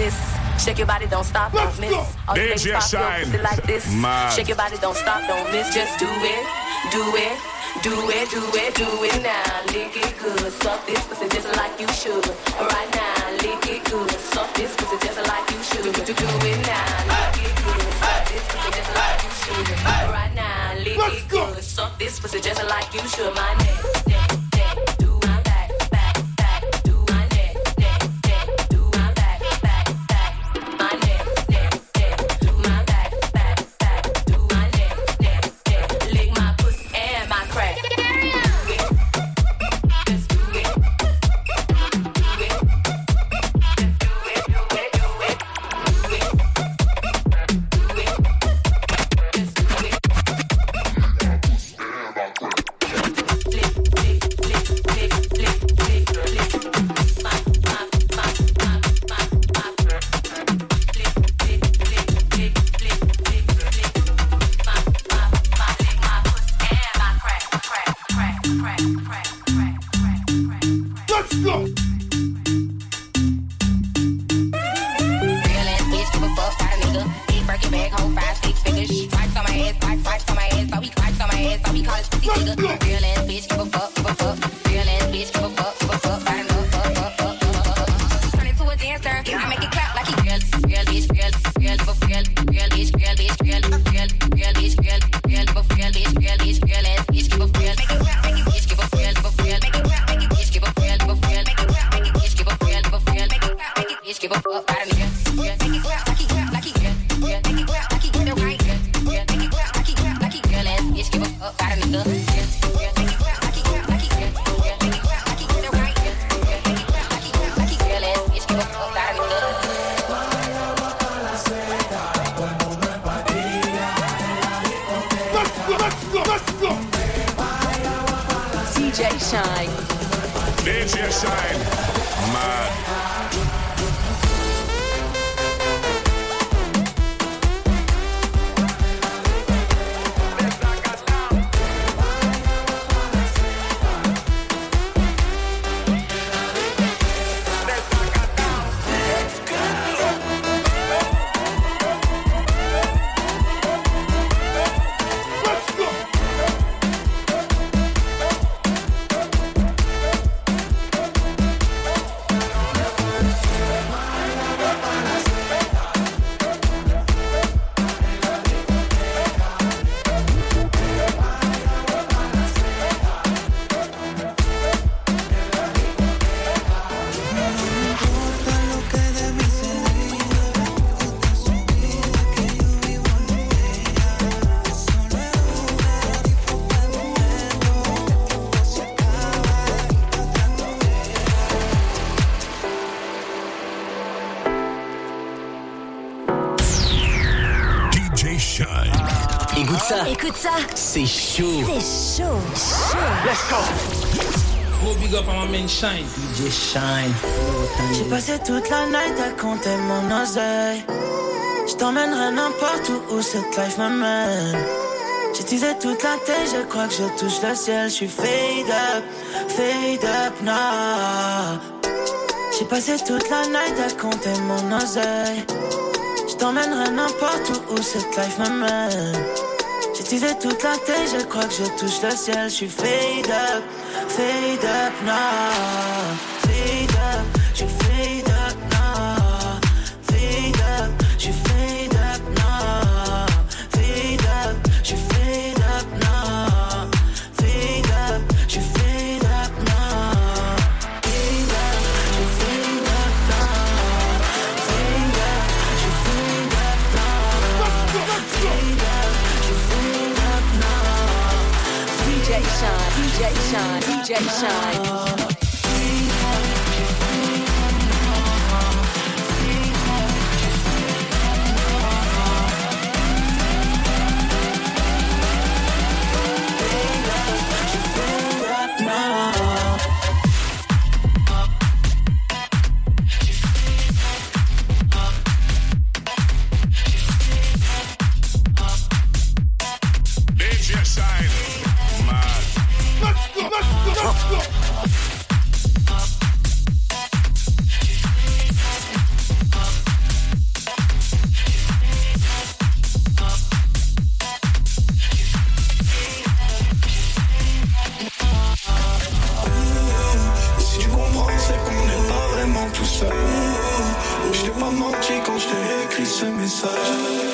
this. Shake your body, don't stop, don't miss. All you ladies pop your Shine. pussy like this. Mad. Shake your body, don't stop, don't miss. Just do it, do it, do it, do it, do it now. Lick it good, suck this pussy just like you should. Right now, Let's go. Real ass bitch, give a fuck about a nigga. Big Birkin bag, hold five, six figures. Stripes on my ass, stripes, stripes on my ass. So we stripes on my ass, so we call it pussy nigga. Real ass bitch, give a fuck, give a fuck. Real ass bitch, give a fuck. Écoute ça? C'est chaud. C'est chaud. Chaud. Let's go. Gros big up à ma main Shine. DJ Shine. J'ai passé toute la night à compter mon oseille. Je t'emmènerai n'importe où où cette life m'amène. J'ai teasé toute la tête, je crois que je touche le ciel. Je suis fade up, fade up now. J'ai passé toute la night à compter mon oseille. Je t'emmènerai n'importe où où cette life m'amène. J'ai teasé toute la tête, je crois que je touche le ciel. Je suis fade up, fade up now. DJ Shynn, DJ Shynn, DJ Shynn.